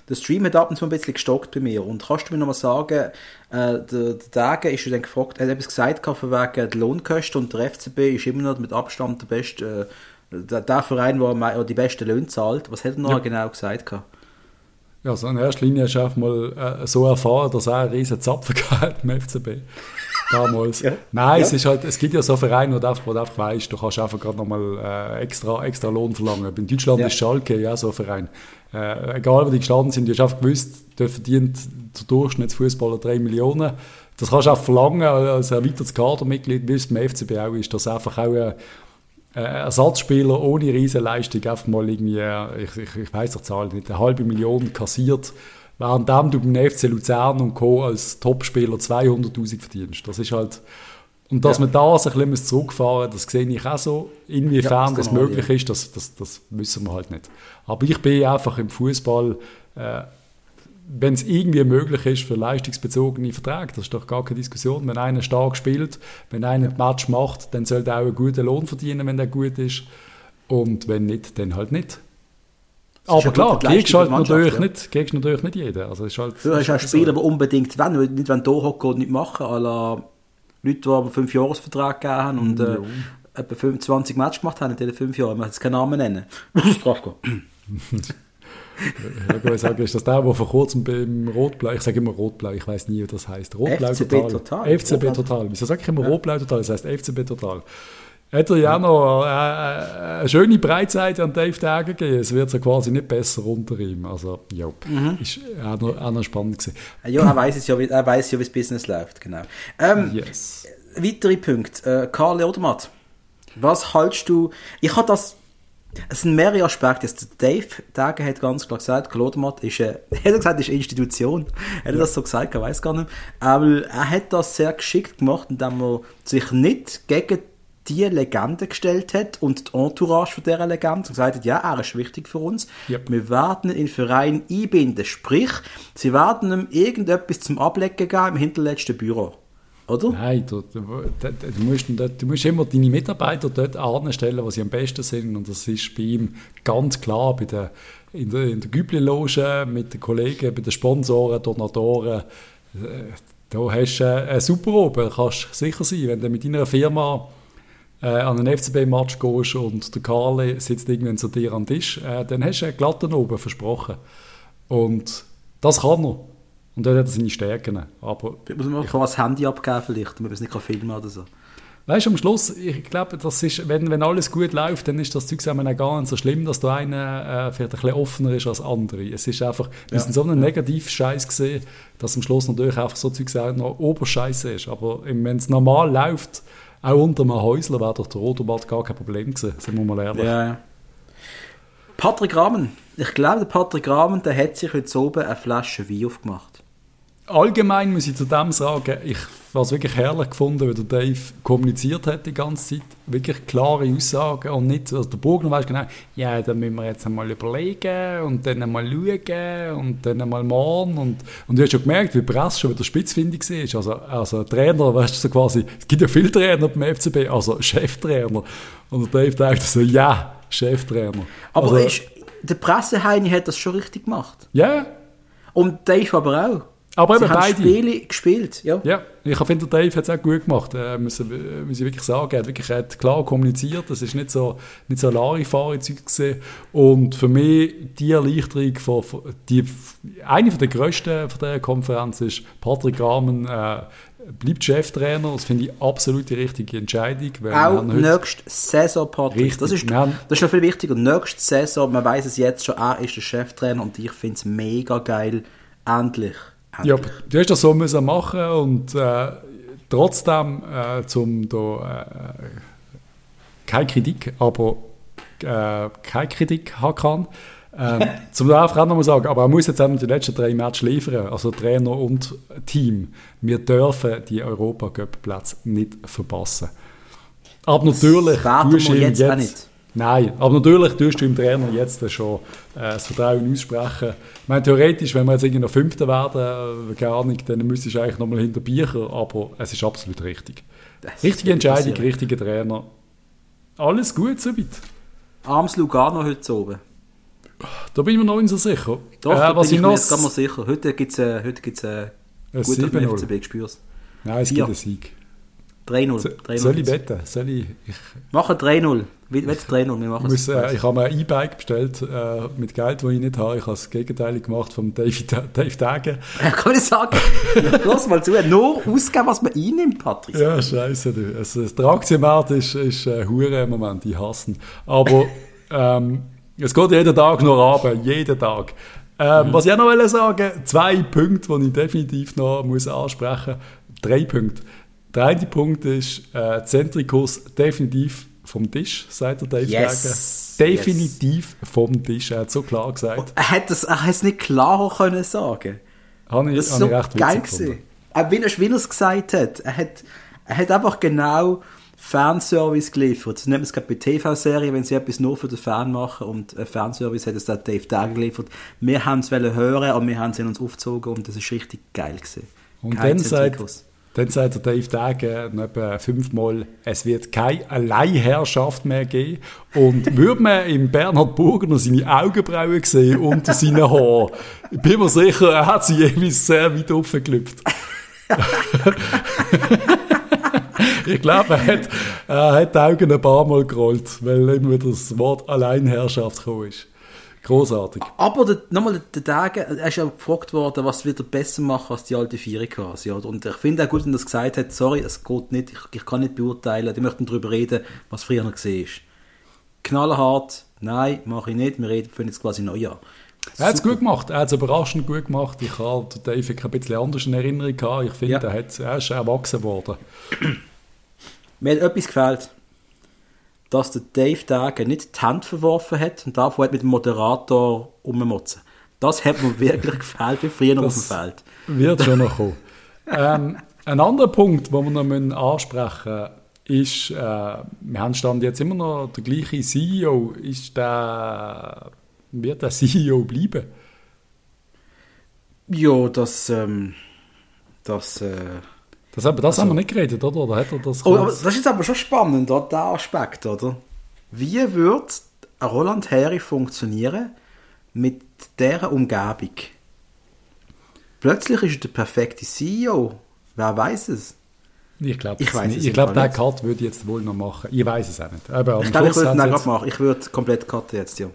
Der Stream hat ab und zu ein bisschen gestockt bei mir. Und kannst du mir noch mal sagen, äh, der, der Tage ist dann gefragt, hat etwas gesagt von wegen der Lohnkosten und der FCB ist immer noch mit Abstand der beste, äh, der, der Verein, der die besten Löhne zahlt. Was hat er noch Ja. genau gesagt gehabt? Ja, also in erster Linie hast du einfach mal äh, so erfahren, dass er einen riesen Zapfen gehabt im FCB. Damals. Ja. Nein, es, Ja. ist halt, es gibt ja so Vereine, wo du einfach, wo du einfach weißt, du kannst einfach gerade nochmal äh, extra, extra Lohn verlangen. In Deutschland Ja. ist Schalke ja so ein Verein. Äh, egal, wo die gestanden sind, du hast einfach gewusst, der verdient der Durchschnittsfußballer 3 Millionen. Das kannst du auch verlangen als erweitertes Kadermitglied, wie es beim FCB auch ist, dass einfach auch ein Ersatzspieler ohne Riesenleistung einfach mal irgendwie, äh, ich, ich, ich weiß die Zahl nicht, eine halbe Million kassiert, währenddem du beim FC Luzern und Co. als Topspieler 200'000 verdienst. Das ist halt, und dass Ja. man da so ein bisschen zurückfahren muss, das sehe ich auch so. Inwiefern Ja, das das möglich ist, das, das, das wissen wir halt nicht. Aber ich bin einfach im Fußball, äh, wenn es irgendwie möglich ist für leistungsbezogene Verträge, das ist doch gar keine Diskussion. Wenn einer stark spielt, wenn einer ein Match macht, dann sollte er auch einen guten Lohn verdienen, wenn der gut ist. Und wenn nicht, dann halt nicht. Aber ja klar, kriegst du halt natürlich Mannschaft, nicht, kriegst natürlich nicht jeden. Also es ist halt, Du hast auch Spieler, die unbedingt wollen, nicht wenn da hocken und nicht machen, à la Leute, die aber fünf Jahresvertrag gegeben haben und äh, etwa 25 Matches gemacht haben in diesen fünf Jahren. Ich möchte jetzt keinen Namen nennen. Strafgo. Ich würde sagen, ist das der, der vor kurzem beim Rotblau, ich sage immer Rotblau, ich weiß nie, wie das heißt. Rotblau FCB total. Total. FCB total. Wieso sage ich immer Rotblau total? Das heißt FCB total. Hat er ja noch äh, äh, eine schöne Breitseite an Dave Dagger gegeben. Es wird so quasi nicht besser unter ihm. Also, ja, Mhm. ist auch noch, auch noch spannend gewesen. Ja, er weiß es ja, wie, er weiß ja, wie das Business läuft, genau. Ähm, Yes. Weitere Punkte. Äh, Karl Odermatt, was haltst du... Ich habe das... Es sind mehrere Aspekte. Jetzt Dave Dage hat ganz klar gesagt, Karl Odermatt ist eine, er hat gesagt, ist eine Institution. Hat er das so gesagt? Ich weiß gar nicht. Aber er hat das sehr geschickt gemacht, indem er sich nicht gegen die Legende gestellt hat und die Entourage von dieser Legende und gesagt hat, ja, er ist wichtig für uns. Yep. Wir werden ihn in den Verein einbinden. Sprich, sie werden ihm irgendetwas zum Ablecken geben im hinterletzten Büro. Oder? Nein, du, du, du, musst, du musst immer deine Mitarbeiter dort anstellen, wo sie am besten sind. Und das ist bei ihm ganz klar bei der, in der, in der Gübli-Loge, mit den Kollegen, bei den Sponsoren, Donatoren. Äh, Da hast du einen super oben, kannst sicher sein. Wenn du mit deiner Firma äh, an einen FCB-Match gehst und der Karle sitzt irgendwann zu dir am Tisch, äh, dann hast du einen glatten oben versprochen. Und das kann er. Und dort hat er seine Stärken. Aber Muss man auch das Handy abgeben vielleicht, damit man es nicht filmen kann oder so. Weißt du, am Schluss, ich glaube, das ist, wenn, wenn alles gut läuft, dann ist das Zeug auch gar nicht so schlimm, dass der eine äh, vielleicht ein bisschen offener ist als andere. Es ist einfach, wir Ja. sind so einen Negativ-Scheiß gesehen, dass am Schluss natürlich einfach so Zeug auch noch Oberscheiße ist. Aber wenn es normal läuft, auch unter einem Häusler, wäre doch der Rotomat gar kein Problem gewesen, sind wir mal ehrlich. Ja, ja. Patrick Rahmen. Ich glaube, der Patrick Rahmen, der hat sich heute oben eine Flasche Wein aufgemacht. Allgemein muss ich zu dem sagen, ich habe es wirklich herrlich gefunden, wie der Dave kommuniziert hat die ganze Zeit. Wirklich klare Aussagen und nicht, also der Burgner weiß genau, ja, da müssen wir jetzt einmal überlegen und dann einmal schauen und dann einmal morgen. Und, und du hast schon gemerkt, wie die Presse schon wieder spitzfindig war. Also, also Trainer, weißt du, so quasi, es gibt ja viele Trainer beim FCB, also Cheftrainer. Und der Dave dachte so, ja, Cheftrainer. Aber also, ist, der Presseheini hat das schon richtig gemacht. Ja, Und Dave aber auch. Aber Sie eben haben beide. Spiele gespielt, ja. Ja, ich finde, der Dave hat es auch gut gemacht, äh, müssen, äh, muss ich wirklich sagen. Er hat wirklich er hat klar kommuniziert, das ist nicht so, nicht so Larifari-Zeug. Und für mich die Erleichterung, von, von, die, eine von der grössten von der Konferenz ist, Patrick Rahmen äh, bleibt Cheftrainer. Das finde ich absolut die richtige Entscheidung. Auch nächste Saison, Patrick. Richtig, Das ist, haben- das ist noch viel wichtiger. Nächste Saison, man weiß es jetzt schon, er ist der Cheftrainer und ich finde es mega geil. Endlich. Ja, du hast das so müssen machen und äh, trotzdem äh, zum da, äh, keine Kritik, aber äh, keine Kritik haben kann. Ähm, zum einfach auch noch mal sagen, aber er muss jetzt eben die letzten drei Matches liefern, also Trainer und Team. Wir dürfen die Europacup-Plätze nicht verpassen. Aber natürlich du wir jetzt auch nicht. Nein, aber natürlich tust du dem Trainer jetzt schon äh, das Vertrauen aussprechen. Ich meine, theoretisch, wenn wir jetzt irgendwie noch Fünfter werden, äh, keine Ahnung, dann müsstest du eigentlich nochmal hinter Bücher, aber es ist absolut richtig. Das Richtige Entscheidung, richtiger Trainer. Alles gut soweit. Arms Lugano heute oben. Da bin ich mir noch nicht so sicher. Doch, Äh, da was bin ich ich mir jetzt gerade mal sicher. Heute gibt es äh, heute gibt's, äh, Ein gut auf den 7-0. FCB, spürst Nein, es Vier. gibt einen Sieg. 3-0. So- 3-0 Soll ich wetten? Soll ich... Ich, Machen 3-0. Wie- Wett 3-0, wir machen es. äh, ich habe mir ein E-Bike bestellt äh, mit Geld, das ich nicht habe. Ich habe das Gegenteil gemacht vom Dave, Dave Dagen. Ja, kann ich sagen. Lass mal zu. Nur ausgeben, was man einnimmt, Patrick. Ja, scheiße. Du. Also, der Aktienmarkt ist, ist äh, hure im Moment, die hassen. Aber ähm, es geht jeden Tag noch runter, jeden Tag. Ähm, Was ich auch noch wollte sagen, zwei Punkte, die ich definitiv noch muss ansprechen muss. Drei Punkte. Der eine Punkt ist, äh, Zentrikus definitiv vom Tisch, sagt der Dave Yes. Dagen. Definitiv vom Tisch, er hat so klar gesagt. Er hätte es, er hätte es nicht klarer können sagen. Ich, Das ist so recht geil gewesen. Auch wie er, wie er es gesagt hat. Er hat, er hat einfach genau Fanservice geliefert. Das nennt man es gerade bei TV-Serien, wenn sie etwas nur für den Fan machen und äh, Fanservice hat es dann Dave Dagen geliefert. Wir haben es wollen hören, aber wir haben es in uns aufgezogen und das ist richtig geil gewesen. Und Kein dann sagt. Dann sagt der Dave Dagen etwa fünfmal, es wird keine Alleinherrschaft mehr geben. Und würde man im Bernhard Burger noch seine Augenbrauen sehen unter seinen Haaren, ich bin mir sicher, er hat sie jeweils sehr weit aufgeklüpft. ich glaube, er hat, er hat die Augen ein paar Mal gerollt, weil immer das Wort Alleinherrschaft gekommen ist. Großartig. Aber nochmal, der Tage, er ist ja gefragt worden, was wird er besser machen als die alte Viere quasi. Oder? Und ich finde auch gut, wenn er das gesagt hat, sorry, es geht nicht, ich, ich kann nicht beurteilen, die möchten darüber reden, was früher noch gesehen ist. Knallhart, nein, mache ich nicht, wir reden für jetzt quasi Neujahr. Er hat es gut gemacht, er hat es überraschend gut gemacht. Ich habe den Dave ein bisschen anders in Erinnerung gehabt. Ich finde, Ja. er, hat, er ist erwachsen worden. Mir hat etwas gefällt, dass der Dave Dage nicht die Hand verworfen hat und davon hat mit dem Moderator rummotzen. Das hat mir wirklich gefällt, wie früher noch auf dem Feld. Wird schon noch kommen. ähm, ein anderer Punkt, den wir noch müssen ansprechen müssen, ist, äh, wir haben stand jetzt immer noch der gleiche CEO. Ist der, wird der CEO bleiben? Ja, das, ähm, das, äh, Das, haben- das haben wir nicht geredet, oder? Oder hat er das Oh, das ist jetzt aber schon spannend, oder? der Aspekt, oder? Wie wird ein Roland Harry funktionieren mit dieser Umgebung? Plötzlich ist er der perfekte CEO. Wer weiß es? ich glaube ich weiß es. Ich glaube, nicht. Cut würde ich jetzt wohl noch machen. Ich weiß es auch nicht. Aber Ich glaube, ich würde ihn gerade machen. Ich würde komplett cutten jetzt, ja.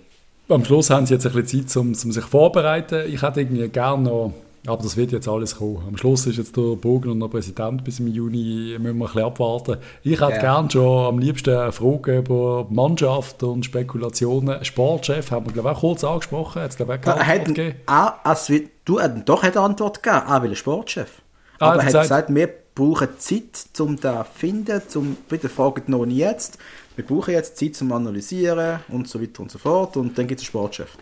Am Schluss haben sie jetzt ein bisschen Zeit, um, um sich vorzubereiten. Ich hätte irgendwie gerne noch, aber das wird jetzt alles kommen. Am Schluss ist jetzt der Bogen noch Präsident bis im Juni, müssen wir ein bisschen abwarten. Ich hätte Ja. gerne schon am liebsten Fragen über Mannschaft und Spekulationen. Sportchef haben wir, glaube ich, auch kurz angesprochen. Hat es, glaube ich, auch keine hat, Antwort gegeben. auch, als wir, du, hat doch eine Antwort gegeben, auch weil er Sportchef. Ah, Aber er hat gesagt- gesagt, wir brauchen Zeit, um das zu finden, zum, bitte fragt noch nicht jetzt. Wir brauchen jetzt Zeit zum Analysieren und so weiter und so fort. Und dann gibt es einen Sportchef.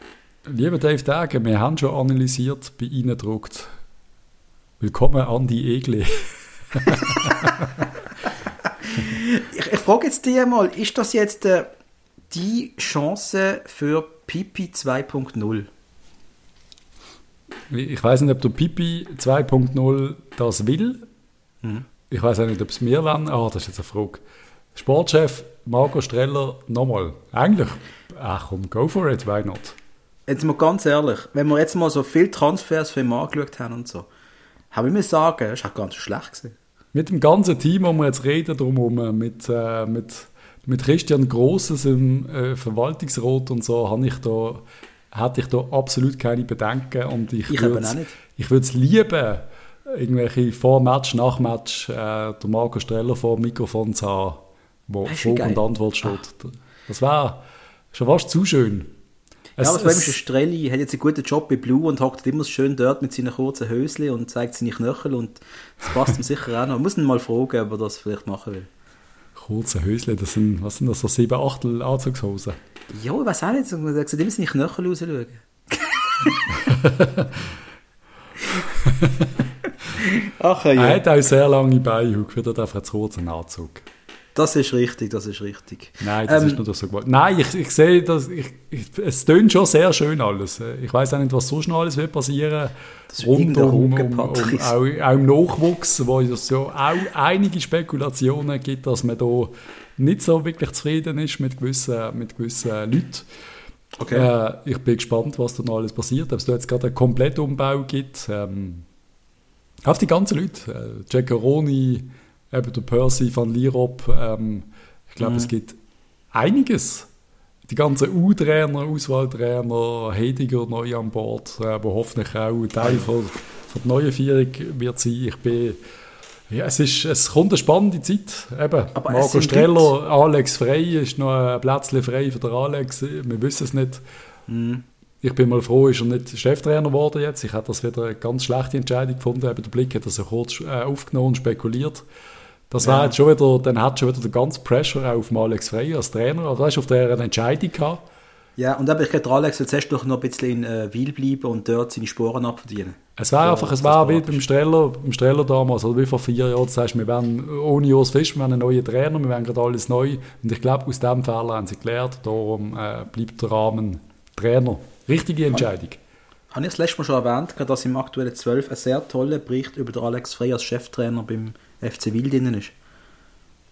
Lieber Dave Dagen, wir haben schon analysiert, bei Ihnen druckt. Willkommen an die Egle. Ich, ich frage jetzt dich mal, ist das jetzt äh, die Chance für Pipi 2.0? Ich weiß nicht, ob der Pipi 2.0 das will. Mhm. Ich weiß auch nicht, ob es mir wollen. Ah, das ist jetzt eine Frage. Sportchef Marco Streller, nochmal. Eigentlich, ach komm, go for it, why not? Jetzt mal ganz ehrlich, wenn wir jetzt mal so viele Transfers für ihn angeschaut haben und so, Habe ich mir sagen, das war ganz schlecht gewesen. Mit dem ganzen Team, wo wir jetzt reden, drumherum, mit, äh, mit, mit Christian Grosses im äh, Verwaltungsrat und so, habe ich da, hatte ich da absolut keine Bedenken. Und ich, Ich würde es lieben, irgendwelche Vor-Match, Nach-Match, äh, der Marco Streller vor dem Mikrofon zu haben, wo Frage und. Antwort steht. Das wäre schon fast zu schön. Ja, Es- aber das Problem ist, Strelli hat jetzt einen guten Job bei Blue und hockt immer schön dort mit seinen kurzen Höschen und zeigt seine Knöchel und das passt ihm sicher auch noch. Man muss ihn mal fragen, ob er das vielleicht machen will. Kurze Hösle, das sind, was sind das, so sieben Achtel Anzugshosen? Ja, ich weiß auch nicht, er sieht immer seine Knöchel rausschauen. Ach ja. Er hat auch sehr lange Beine, für das einfach einen zu kurzen Anzug. Das ist richtig, das ist richtig. Nein, das Ähm, ist nur so gewollt. Nein, ich, ich sehe, dass ich, ich, es tönt schon sehr schön alles. Ich weiß auch nicht, was sonst noch alles wird passieren. Das Rund um, um, um, auch, auch im Nachwuchs, wo es ja auch einige Spekulationen gibt, dass man da nicht so wirklich zufrieden ist mit gewissen, mit gewissen Leuten. Okay. Äh, ich bin gespannt, was da noch alles passiert. Ob es da jetzt gerade einen Komplettumbau gibt. Ähm, auf die ganzen Leute. Äh, Jack Aroni, eben der Percy van Lierop. Ähm, ich glaube, Mhm. es gibt einiges. Die ganzen U-Trainer, Auswahltrainer, Hediger neu an Bord, äh, wo hoffentlich auch Teil von, von der neuen Vierung wird sein. Ich bin, ja, es, ist, es kommt eine spannende Zeit. Eben, Aber Marco Streller, Alex Frey ist noch ein Plätzchen frei für den Alex. Wir wissen es nicht. Mhm. Ich bin mal froh, ist er nicht Cheftrainer geworden jetzt. Ich hätte das wieder eine ganz schlechte Entscheidung gefunden. Eben der Blick hat das so kurz äh, aufgenommen und spekuliert. Das Ja. war jetzt schon wieder, dann hat schon wieder der ganze Pressure auf Alex Frey als Trainer. Also weißt, du, auf der er eine Entscheidung gehabt. Ja, und aber ich glaube, der Alex will zuerst noch ein bisschen in äh, Wiel bleiben und dort seine Sporen abverdienen. Es war So, einfach, es das war wie beim Streller, beim Streller damals, oder wie vor vier Jahren, du sagst, wir werden ohne Urs Fisch, wir werden einen neuen Trainer, wir werden gerade alles neu. Und ich glaube, aus dem Fehler haben sie gelernt, darum äh, bleibt der Rahmen Trainer. Richtige Entscheidung. Habe ich das letzte Mal schon erwähnt, dass im aktuellen 12 ein sehr toller Bericht über den Alex Frey als Cheftrainer beim FC Wiel drin ist.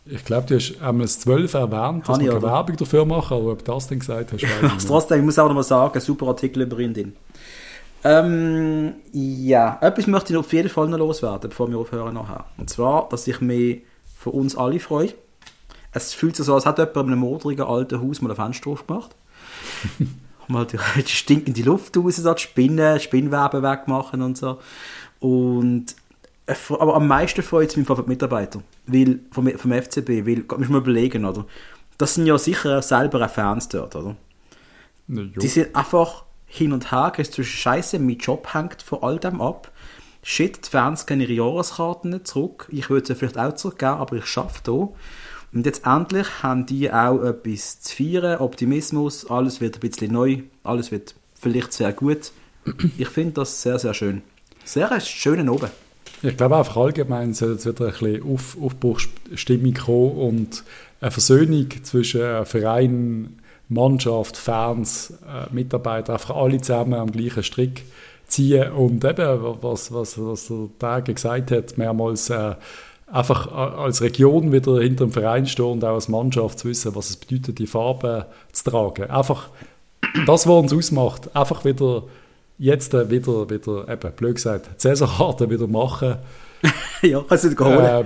Ich glaube, du hast einmal das 12 erwähnt, dass wir keine? Werbung dafür machen, aber ob du das denn gesagt hast, weiß ich nicht. Trotzdem, ich muss auch noch mal sagen, super Artikel über ihn drin. Ähm, ja, etwas möchte ich auf jeden Fall noch loswerden, bevor wir aufhören nachher. Und zwar, dass ich mich für uns alle freue. Es fühlt sich so, als hätte jemand in einem modrigen alten Haus mal ein Fenster aufgemacht. mal die, die stinkende Luft raus, so, die Spinnen, Spinnweben wegmachen und so. Und aber am meisten freut es mich von den Mitarbeitern, weil, vom, vom FCB, weil, muss man überlegen, oder? Das sind ja sicher selber auch Fans dort, oder? Ja. Die sind einfach hin und her, gehst zwischen Scheiße, mein Job hängt von all dem ab. Shit, die Fans geben ihre Jahreskarten nicht zurück. Ich würde sie vielleicht auch zurückgeben, aber ich schaffe da. Und jetzt endlich haben die auch etwas zu feiern, Optimismus, alles wird ein bisschen neu, alles wird vielleicht sehr gut. Ich finde das sehr, sehr schön. Sehr ein schöner Oben. Ich glaube einfach allgemein soll jetzt wieder ein bisschen Auf Aufbruchsstimmung kommen und eine Versöhnung zwischen äh, Verein, Mannschaft, Fans, äh, Mitarbeiter, einfach alle zusammen am gleichen Strick ziehen und eben, was, was, was der Tage gesagt hat, mehrmals äh, einfach als Region wieder hinter dem Verein stehen und auch als Mannschaft zu wissen, was es bedeutet, die Farben zu tragen. Einfach das, was uns ausmacht, einfach wieder jetzt äh, wieder, wieder eben, blöd gesagt, Saisonkarten wieder machen, ja, kannst du holen. äh,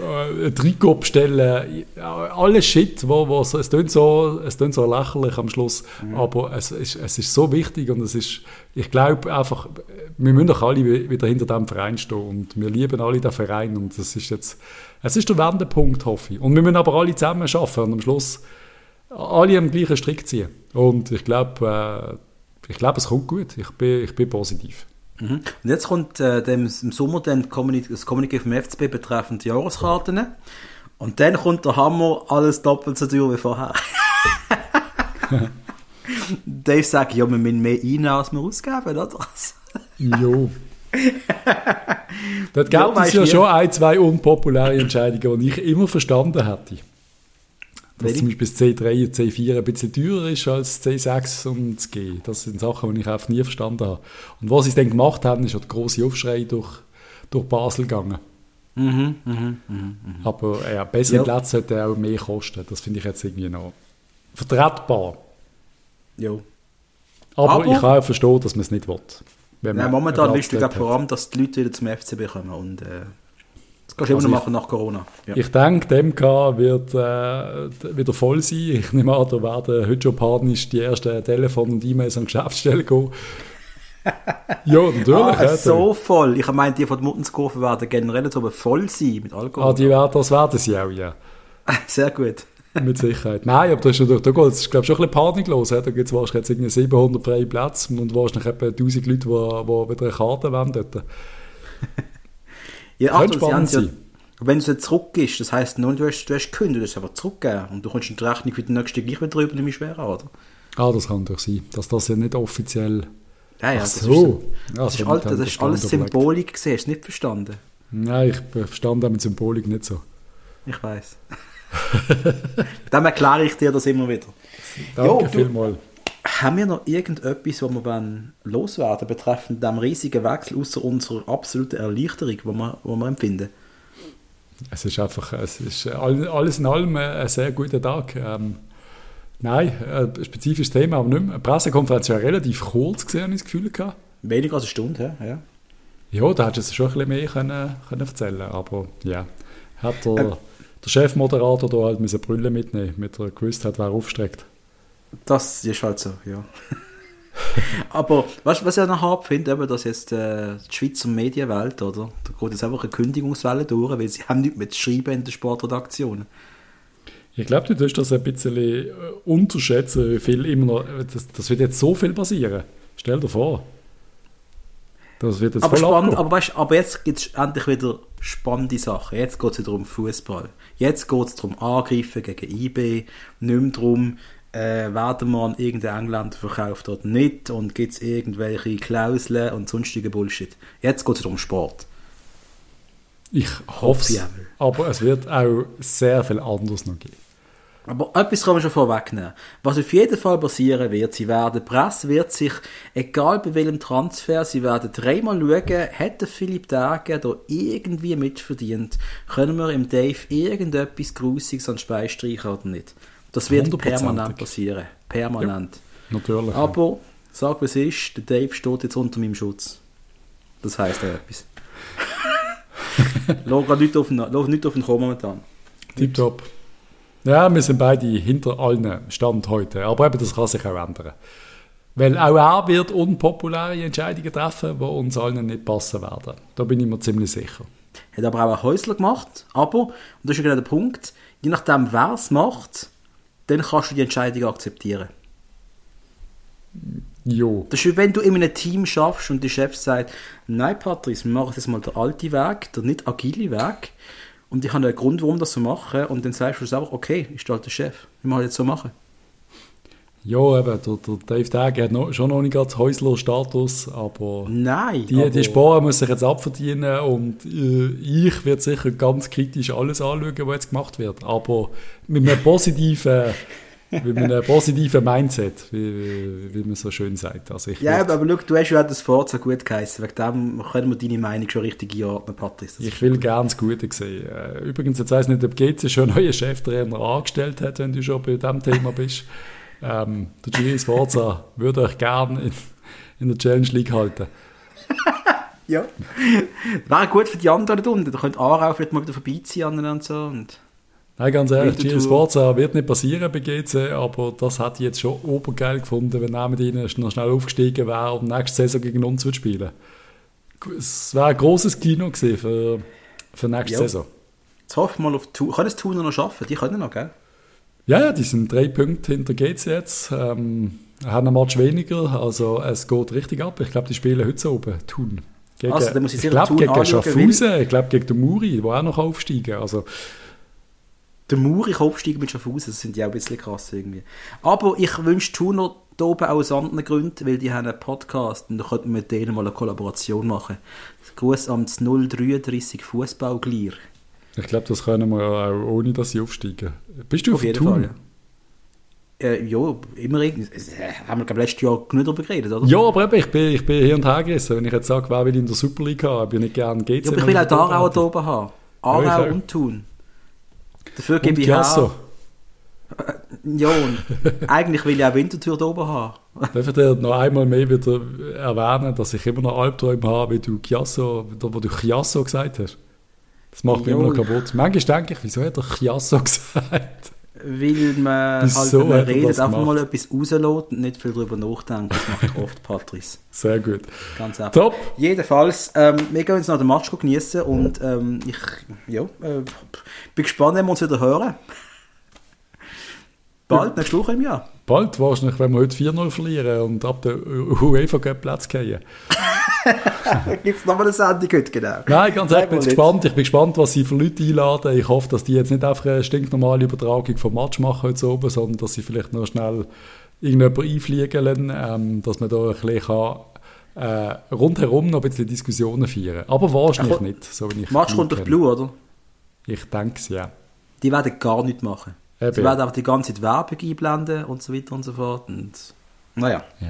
äh, ein Trikot bestellen, alles Shit, wo, wo, so- es klingt so, es klingt so lächerlich am Schluss, aber es ist, es ist so wichtig und es ist, ich glaube einfach, wir müssen doch alle wi- wieder hinter dem Verein stehen und wir lieben alle den Verein und das ist jetzt, es ist der Wendepunkt, hoffe ich. Und wir müssen aber alle zusammen arbeiten und am Schluss alle am gleichen Strick ziehen. Und ich glaube, äh, ich glaube, es kommt gut. Ich bin, ich bin positiv. Mhm. Und jetzt kommt äh, dem, im Sommer dann das Kommuniqué vom FCB betreffend die Jahreskarten. Und dann kommt der Hammer, alles doppelt so teuer wie vorher. Dave sagt, ja, wir müssen mehr einnehmen, als wir ausgeben, oder? Jo. Dort gibt es ja schon ein, zwei unpopuläre Entscheidungen, die ich immer verstanden hätte. Dass Welche? zum Beispiel das C3 und C4 ein bisschen teurer ist als das C6 und das G. Das sind Sachen, die ich einfach nie verstanden habe. Und was sie dann gemacht haben, ist der grosse Aufschrei durch, durch Basel gegangen. Mhm, mhm, mhm. Aber äh, ja, bessere Ja. Plätze sollten auch mehr kosten. Das finde ich jetzt irgendwie noch vertretbar. Jo. Aber, Aber- ich kann auch verstehen, dass man es nicht will. Nein, momentan Platz glaub, vor allem, dass die Leute wieder zum FCB kommen. Und äh, das kannst du Also immer noch ich- machen nach Corona. Ja. Ich denke, die MK wird äh, wieder voll sein. Ich nehme an, da werden heute schon panisch die ersten Telefon und E-Mails an die Geschäftsstelle gehen. ja, natürlich. Ah, ja, so voll. Ich meine, die von der Muttenskurve werden generell so voll sein mit Alkohol. Ah, die werden, das werden sie auch, ja. Sehr gut. Mit Sicherheit. Nein, aber da ist natürlich, da geht es, glaube schon ein bisschen Panik los. Ja. Da gibt es wahrscheinlich jetzt irgendwie 700 freie Plätze und wahrscheinlich etwa 1000 Leute, die, die wieder eine Karte wollen dort. Ja, Achtung, sie haben ja, wenn du jetzt zurückgehst, das heisst, nur du hast, du hast gekündigt, du hast es einfach zurückgegeben und du kommst in die Rechnung für den nächsten gleich wieder drüber, nicht mehr schwer an, oder? Ah, das kann natürlich sein, dass das ja nicht offiziell... Ja, ja, Ach das so. ist, Ja, das so ist, alt, das ist alles. Symbolik gesehen, hast du nicht verstanden? Nein, ich verstand auch mit Symbolik nicht so. Ich weiß. Dann erkläre ich dir das immer wieder. Danke Jo, du- vielmals. Haben wir noch irgendetwas, was wir loswerden betreffend dem riesigen Wechsel, außer unserer absoluten Erleichterung, die wir, die wir empfinden? Es ist einfach, es ist all- alles in allem ein sehr guter Tag. Ähm, nein, ein spezifisches Thema, aber nicht mehr. Die Pressekonferenz war ja relativ kurz, gesehen, habe ich das Gefühl gehabt. Weniger als eine Stunde, ja. ja. Da hättest du schon ein bisschen mehr können, können erzählen aber ja, hat der, Ähm. der Chefmoderator da halt müssen Brille mitnehmen, mit der gewusst hat, wer aufstreckt. Das ist halt so, ja. Aber weißt, du, was ich noch hart finde, eben, dass jetzt äh, die Schweizer Medienwelt, oder? Da geht jetzt einfach eine Kündigungswelle durch, weil sie haben nichts mehr zu schreiben in den Sportredaktionen. Ich glaube, du tust das ein bisschen äh, unterschätzen, wie viel immer noch, das, das wird jetzt so viel passieren. Stell dir vor. Das wird jetzt Aber, voll spannend, aber, weißt, aber jetzt gibt es endlich wieder spannende Sachen. Jetzt geht es wieder um Fußball. Jetzt geht es darum Angreifen gegen IB, nicht mehr darum, äh, werden wir an irgendeinen Engländer verkauft oder nicht und gibt es irgendwelche Klauseln und sonstigen Bullshit. Jetzt geht es um Sport. Ich hoffe es, aber es wird auch sehr viel anderes noch geben. Aber etwas kann man schon vorwegnehmen. Was auf jeden Fall passieren wird, sie werden, die Presse wird sich, egal bei welchem Transfer, sie werden dreimal schauen, hat der Philipp Dagen da irgendwie mitverdient? Können wir im Dave irgendetwas Grusiges an den Speis streichen oder nicht? Das wird permanent passieren. Permanent. Natürlich. Aber, sag was ist, der Dave steht jetzt unter meinem Schutz. Das heisst ja etwas. Lass grad nicht auf den, lass nicht auf den kommen momentan. Tipptopp. Ja, wir sind beide hinter allen Stand heute. Aber eben, das kann sich auch ändern. Weil auch er wird unpopuläre Entscheidungen treffen, die uns allen nicht passen werden. Da bin ich mir ziemlich sicher. Hat aber auch ein Häusler gemacht. Aber, und das ist ja genau der Punkt, je nachdem, wer es macht, dann kannst du die Entscheidung akzeptieren. Jo. Das ist, wenn du in einem Team schaffst und der Chef sagt, nein, Patrice, wir machen jetzt mal den alten Weg, der nicht agile Weg. Und ich habe einen Grund, warum das so machen. Und dann sagst du selber, okay, ist der alte Chef. Wir machen jetzt so machen. Ja, eben, der, der Dave Dage hat noch, schon noch nicht ganz Häusler-Status, aber Nein. die, aber, die Sporen muss sich jetzt abverdienen und äh, ich werde sicher ganz kritisch alles anschauen, was jetzt gemacht wird. Aber mit einem positiven, mit einem positiven Mindset, wie, wie, wie man so schön sagt. Also ich Ja, werd- aber schau, du hast ja das Forza gut geheißen. Wegen dem können wir deine Meinung schon richtig einordnen, Patrice. Ich will gerne das Gute sehen. Äh, Übrigens, jetzt weiss nicht, ob GC schon einen neuen Cheftrainer angestellt hat, wenn du schon bei diesem Thema bist. Ähm, der Giri Sforza würde euch gerne in, in der Challenge League halten. Ja. Wäre gut für die anderen unten. Da könnte Aarau vielleicht mal wieder vorbeiziehen und so. Und Nein, ganz ehrlich. Giri Sforza wird nicht passieren bei GC, aber das hätte ich jetzt schon obergeil gefunden, wenn er mit ihnen noch schnell aufgestiegen wäre und nächste Saison gegen uns würde spielen. Es wäre ein grosses Kino gewesen für, für nächste Ja. Saison. jetzt hoffen wir mal auf Tour. Können es Thuner noch schaffen? Die können noch, gell? Ja, ja, die sind drei Punkte hinter GC jetzt. Ähm, haben einen Match weniger, also es geht richtig ab. Ich glaube, die spielen heute so oben, Thun. Gegen, Also, dann muss ich ich glaube, Thun gegen anschauen, Schaffhausen, ich glaube, gegen den Muri, der auch noch aufsteigen Also, Der Muri aufsteigen mit Schaffhausen, das sind ja auch ein bisschen krass irgendwie. Aber ich wünsche Thuner da oben aus anderen Gründen, weil die haben einen Podcast und da könnten wir mit denen mal eine Kollaboration machen. Gruß am 033 Fußballglier. Ich glaube, das können wir auch ohne, dass sie aufsteigen. Bist du auf, Auf jeden? Fall, ja. Äh, ja, immer irgendwie. Äh, haben wir, glaube letztes Jahr genug darüber geredet, oder? Ja, aber eben, ich bin, ich bin hier und her gerissen. Wenn ich jetzt sage, wer will in der Super League haben, bin ich gerne GC. Ja, aber ich will auch dort da oben haben. Ja, Aarau auch. und Thun. Dafür gebe ich Chiasso. her. Ja, eigentlich will ich auch Winterthur da oben haben. Darf ich dir noch einmal mehr wieder erwähnen, dass ich immer noch Albträume habe, wie du Chiasso, wo du Chiasso gesagt hast? Das macht mich immer noch kaputt. Manchmal denke ich, wieso hat er Chiasso gesagt? Weil man Wieso halt, wenn man redet, einfach mal gemacht? etwas rauslässt und nicht viel darüber nachdenkt. Das macht oft Patrice. Sehr gut. Ganz einfach. Top. Jedenfalls, ähm, wir gehen jetzt noch den Match genießen und ähm, ich ja, äh, bin gespannt, wenn wir uns wieder hören. Bald, nächste Woche im Jahr. Bald wahrscheinlich, wenn wir heute 4-0 verlieren und ab der UEFA Cup Platz gehen. Gibt es nochmal eine Sendung heute, genau. Nein, ganz ehrlich, ich bin gespannt. Ich bin gespannt, was sie für Leute einladen. Ich hoffe, dass die jetzt nicht einfach eine stinknormale Übertragung vom Match machen heute oben, sondern dass sie vielleicht noch schnell irgendjemanden einfliegen lassen, ähm, dass man da ein bisschen kann, äh, rundherum noch ein bisschen Diskussionen feiern Aber wahrscheinlich Ach, nicht, so wie ich Match kommt durch. Blue, oder? Ich denke es, ja. Die werden gar nichts machen. Eben. Sie werden einfach die ganze Zeit Werbung einblenden und so weiter und so fort. Und, naja, Ja.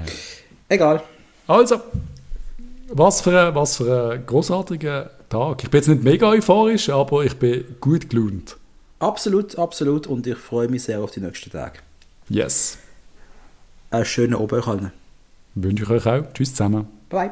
egal. Also, was für, ein, was für ein großartiger Tag. Ich bin jetzt nicht mega euphorisch, aber ich bin gut gelaunt. Absolut, absolut. Und ich freue mich sehr auf die nächsten Tage. Yes. Einen schönen Abend euch allen. Wünsche ich euch auch. Tschüss zusammen. Bye.